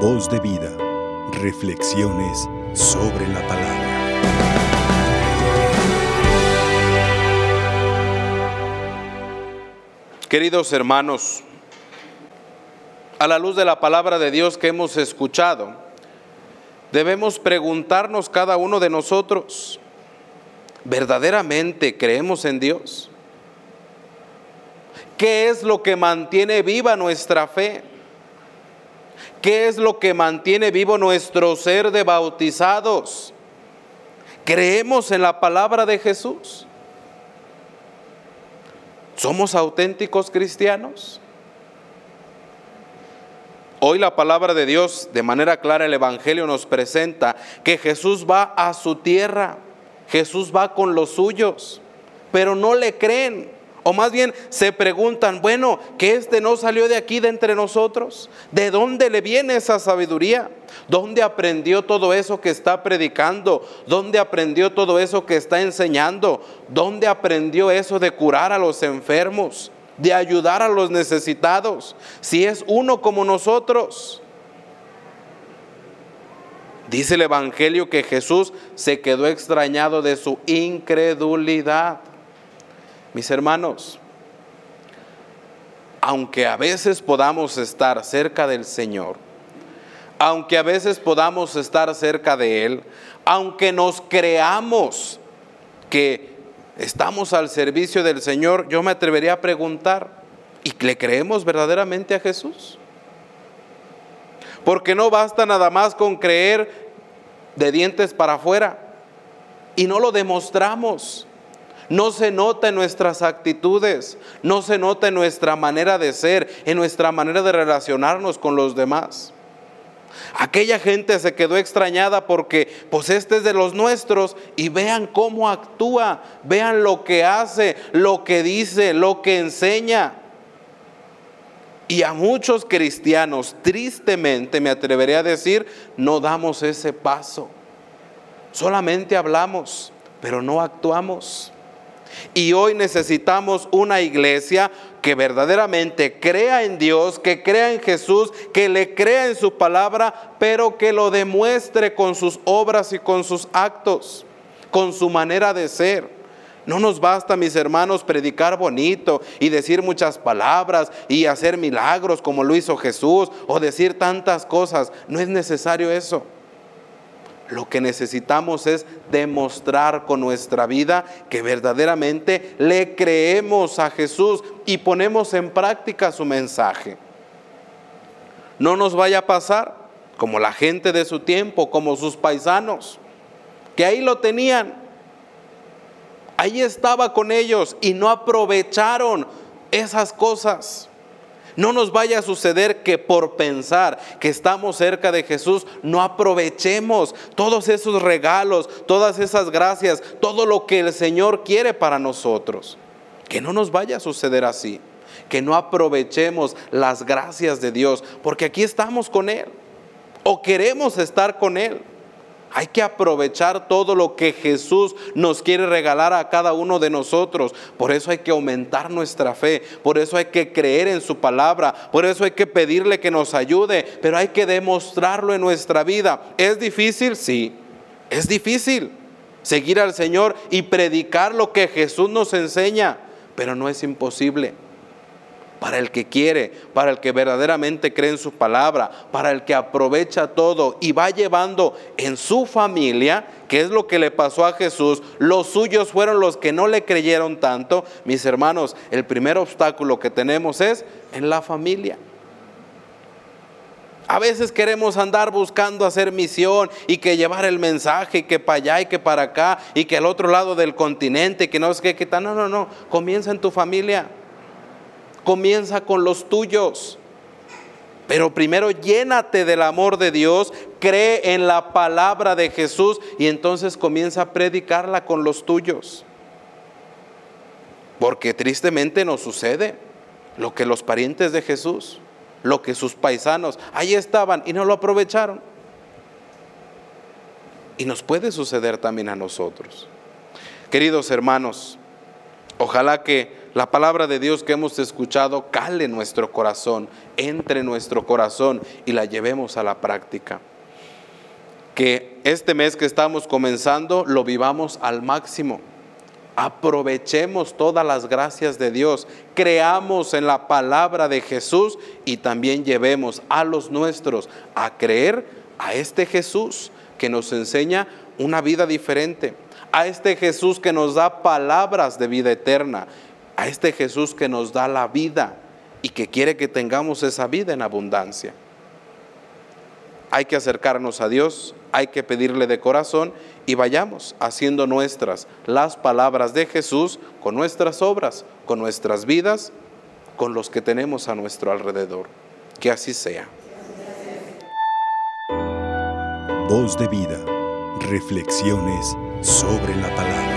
Voz de vida. Reflexiones sobre la palabra. Queridos hermanos, a la luz de la palabra de Dios que hemos escuchado, debemos preguntarnos cada uno de nosotros, ¿verdaderamente creemos en Dios? ¿Qué es lo que mantiene viva nuestra fe? ¿Qué es lo que mantiene vivo nuestro ser de bautizados? ¿Creemos en la palabra de Jesús? ¿Somos auténticos cristianos? Hoy la palabra de Dios, de manera clara el Evangelio nos presenta que Jesús va a su tierra, Jesús va con los suyos, pero no le creen. O más bien se preguntan, bueno, que este no salió de aquí de entre nosotros. ¿De dónde le viene esa sabiduría? ¿Dónde aprendió todo eso que está predicando? ¿Dónde aprendió todo eso que está enseñando? ¿Dónde aprendió eso de curar a los enfermos? De ayudar a los necesitados. Si es uno como nosotros. Dice el Evangelio que Jesús se quedó extrañado de su incredulidad. Mis hermanos, aunque a veces podamos estar cerca del Señor, aunque a veces podamos estar cerca de Él, aunque nos creamos que estamos al servicio del Señor, yo me atrevería a preguntar, ¿y le creemos verdaderamente a Jesús? Porque no basta nada más con creer de dientes para afuera y no lo demostramos. No se nota en nuestras actitudes, no se nota en nuestra manera de ser, en nuestra manera de relacionarnos con los demás. Aquella gente se quedó extrañada porque pues este es de los nuestros y vean cómo actúa, vean lo que hace, lo que dice, lo que enseña. Y a muchos cristianos, tristemente me atrevería a decir, no damos ese paso. Solamente hablamos, pero no actuamos. Y hoy necesitamos una iglesia que verdaderamente crea en Dios, que crea en Jesús, que le crea en su palabra, pero que lo demuestre con sus obras y con sus actos, con su manera de ser. No nos basta, mis hermanos, predicar bonito y decir muchas palabras y hacer milagros como lo hizo Jesús o decir tantas cosas. No es necesario eso. Lo que necesitamos es demostrar con nuestra vida que verdaderamente le creemos a Jesús y ponemos en práctica su mensaje. No nos vaya a pasar como la gente de su tiempo, como sus paisanos, que ahí lo tenían, ahí estaba con ellos y no aprovecharon esas cosas. No nos vaya a suceder que por pensar que estamos cerca de Jesús no aprovechemos todos esos regalos, todas esas gracias, todo lo que el Señor quiere para nosotros. Que no nos vaya a suceder así. Que no aprovechemos las gracias de Dios, porque aquí estamos con Él. O queremos estar con Él. Hay que aprovechar todo lo que Jesús nos quiere regalar a cada uno de nosotros. Por eso hay que aumentar nuestra fe. Por eso hay que creer en su palabra. Por eso hay que pedirle que nos ayude. Pero hay que demostrarlo en nuestra vida. ¿Es difícil? Sí. Es difícil seguir al Señor y predicar lo que Jesús nos enseña. Pero no es imposible para el que quiere, para el que verdaderamente cree en su palabra, para el que aprovecha todo y va llevando en su familia, que es lo que le pasó a Jesús, los suyos fueron los que no le creyeron tanto. Mis hermanos, el primer obstáculo que tenemos es en la familia. A veces queremos andar buscando hacer misión y que llevar el mensaje y que para allá y que para acá y que al otro lado del continente, que no es que, que no, no, no, comienza en tu familia comienza con los tuyos. Pero primero llénate del amor de Dios, cree en la palabra de Jesús y entonces comienza a predicarla con los tuyos. Porque tristemente nos sucede lo que los parientes de Jesús, lo que sus paisanos, ahí estaban y no lo aprovecharon. Y nos puede suceder también a nosotros. Queridos hermanos, ojalá que la palabra de Dios que hemos escuchado cale nuestro corazón, entre nuestro corazón y la llevemos a la práctica. Que este mes que estamos comenzando lo vivamos al máximo. Aprovechemos todas las gracias de Dios, creamos en la palabra de Jesús y también llevemos a los nuestros a creer a este Jesús que nos enseña una vida diferente, a este Jesús que nos da palabras de vida eterna, a este Jesús que nos da la vida y que quiere que tengamos esa vida en abundancia. Hay que acercarnos a Dios, hay que pedirle de corazón y vayamos haciendo nuestras las palabras de Jesús con nuestras obras, con nuestras vidas, con los que tenemos a nuestro alrededor. Que así sea. Voz de vida. Reflexiones sobre la palabra.